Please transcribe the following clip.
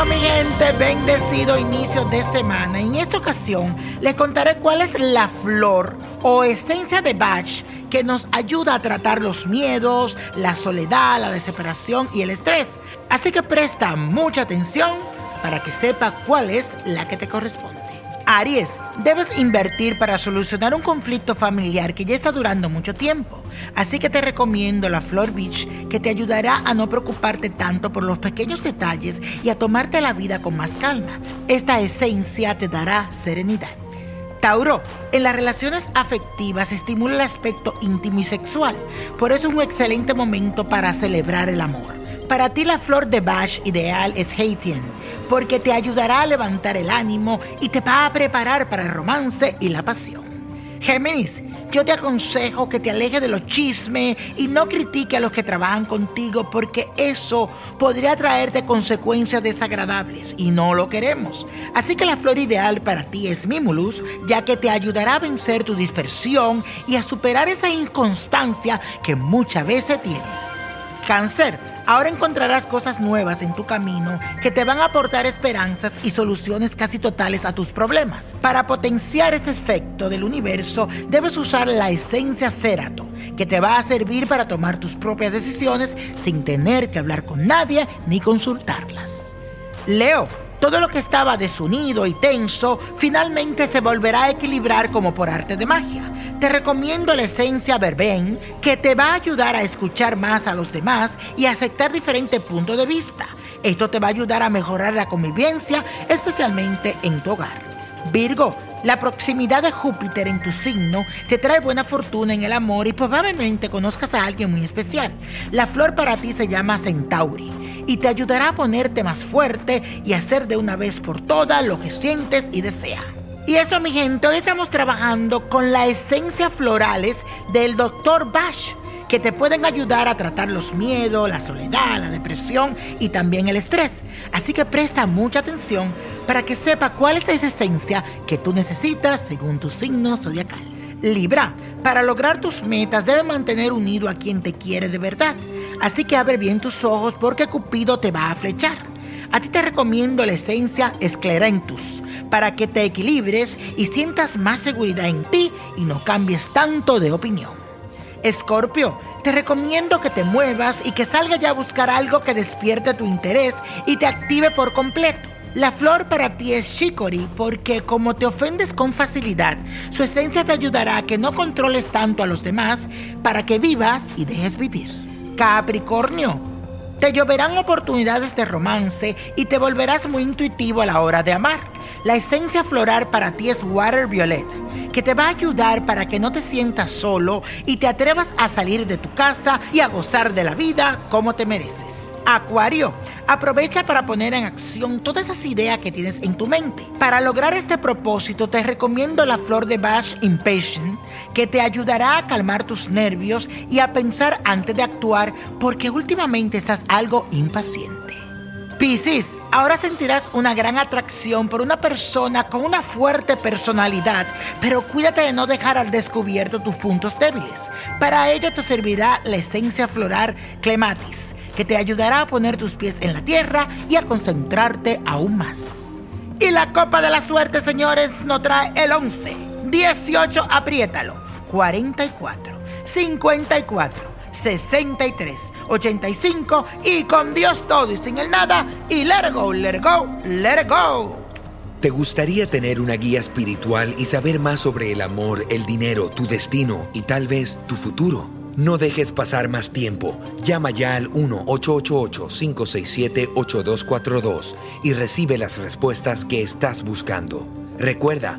gente, bendecido inicio de semana. En esta ocasión les contaré cuál es la flor o esencia de Bach que nos ayuda a tratar los miedos, la soledad, la desesperación y el estrés. Así que presta mucha atención para que sepa cuál es la que te corresponde. Aries, debes invertir para solucionar un conflicto familiar que ya está durando mucho tiempo. Así que te recomiendo la Flor Beach que te ayudará a no preocuparte tanto por los pequeños detalles y a tomarte la vida con más calma. Esta esencia te dará serenidad. Tauro, en las relaciones afectivas estimula el aspecto íntimo y sexual. Por eso es un excelente momento para celebrar el amor. Para ti la flor de Bach ideal es Haitian porque te ayudará a levantar el ánimo y te va a preparar para el romance y la pasión. Géminis, yo te aconsejo que te alejes de los chismes y no critique a los que trabajan contigo porque eso podría traerte consecuencias desagradables y no lo queremos. Así que la flor ideal para ti es Mimulus, ya que te ayudará a vencer tu dispersión y a superar esa inconstancia que muchas veces tienes. Cáncer, Ahora encontrarás cosas nuevas en tu camino que te van a aportar esperanzas y soluciones casi totales a tus problemas. Para potenciar este efecto del universo, debes usar la esencia Cerato, que te va a servir para tomar tus propias decisiones sin tener que hablar con nadie ni consultarlas. Leo, todo lo que estaba desunido y tenso finalmente se volverá a equilibrar como por arte de magia. Te recomiendo la esencia Verben que te va a ayudar a escuchar más a los demás y aceptar diferentes puntos de vista. Esto te va a ayudar a mejorar la convivencia, especialmente en tu hogar. Virgo, la proximidad de Júpiter en tu signo te trae buena fortuna en el amor y probablemente conozcas a alguien muy especial. La flor para ti se llama Centauri y te ayudará a ponerte más fuerte y hacer de una vez por todas lo que sientes y deseas. Y eso, mi gente, hoy estamos trabajando con la esencia florales del Dr. Bash, que te pueden ayudar a tratar los miedos, la soledad, la depresión y también el estrés. Así que presta mucha atención para que sepa cuál es esa esencia que tú necesitas según tu signo zodiacal. Libra, para lograr tus metas debes mantener unido a quien te quiere de verdad. Así que abre bien tus ojos porque Cupido te va a flechar. A ti te recomiendo la esencia Esclerentus para que te equilibres y sientas más seguridad en ti y no cambies tanto de opinión. Escorpio, te recomiendo que te muevas y que salgas ya a buscar algo que despierte tu interés y te active por completo. La flor para ti es chicory porque como te ofendes con facilidad, su esencia te ayudará a que no controles tanto a los demás para que vivas y dejes vivir. Capricornio, te lloverán oportunidades de romance y te volverás muy intuitivo a la hora de amar. La esencia floral para ti es Water Violet, que te va a ayudar para que no te sientas solo y te atrevas a salir de tu casa y a gozar de la vida como te mereces. Acuario, aprovecha para poner en acción todas esas ideas que tienes en tu mente. Para lograr este propósito te recomiendo la flor de Bach Impatient, que te ayudará a calmar tus nervios y a pensar antes de actuar porque últimamente estás algo impaciente. Piscis, ahora sentirás una gran atracción por una persona con una fuerte personalidad, pero cuídate de no dejar al descubierto tus puntos débiles. Para ello te servirá la esencia floral Clematis que te ayudará a poner tus pies en la tierra y a concentrarte aún más. Y la copa de la suerte, señores, nos trae el 11, 18, apriétalo, 44, 54, 63, 85 y con Dios todo y sin el nada y let go, let go, let go. ¿Te gustaría tener una guía espiritual y saber más sobre el amor, el dinero, tu destino y tal vez tu futuro? No dejes pasar más tiempo. Llama ya al 1-888-567-8242 y recibe las respuestas que estás buscando. Recuerda,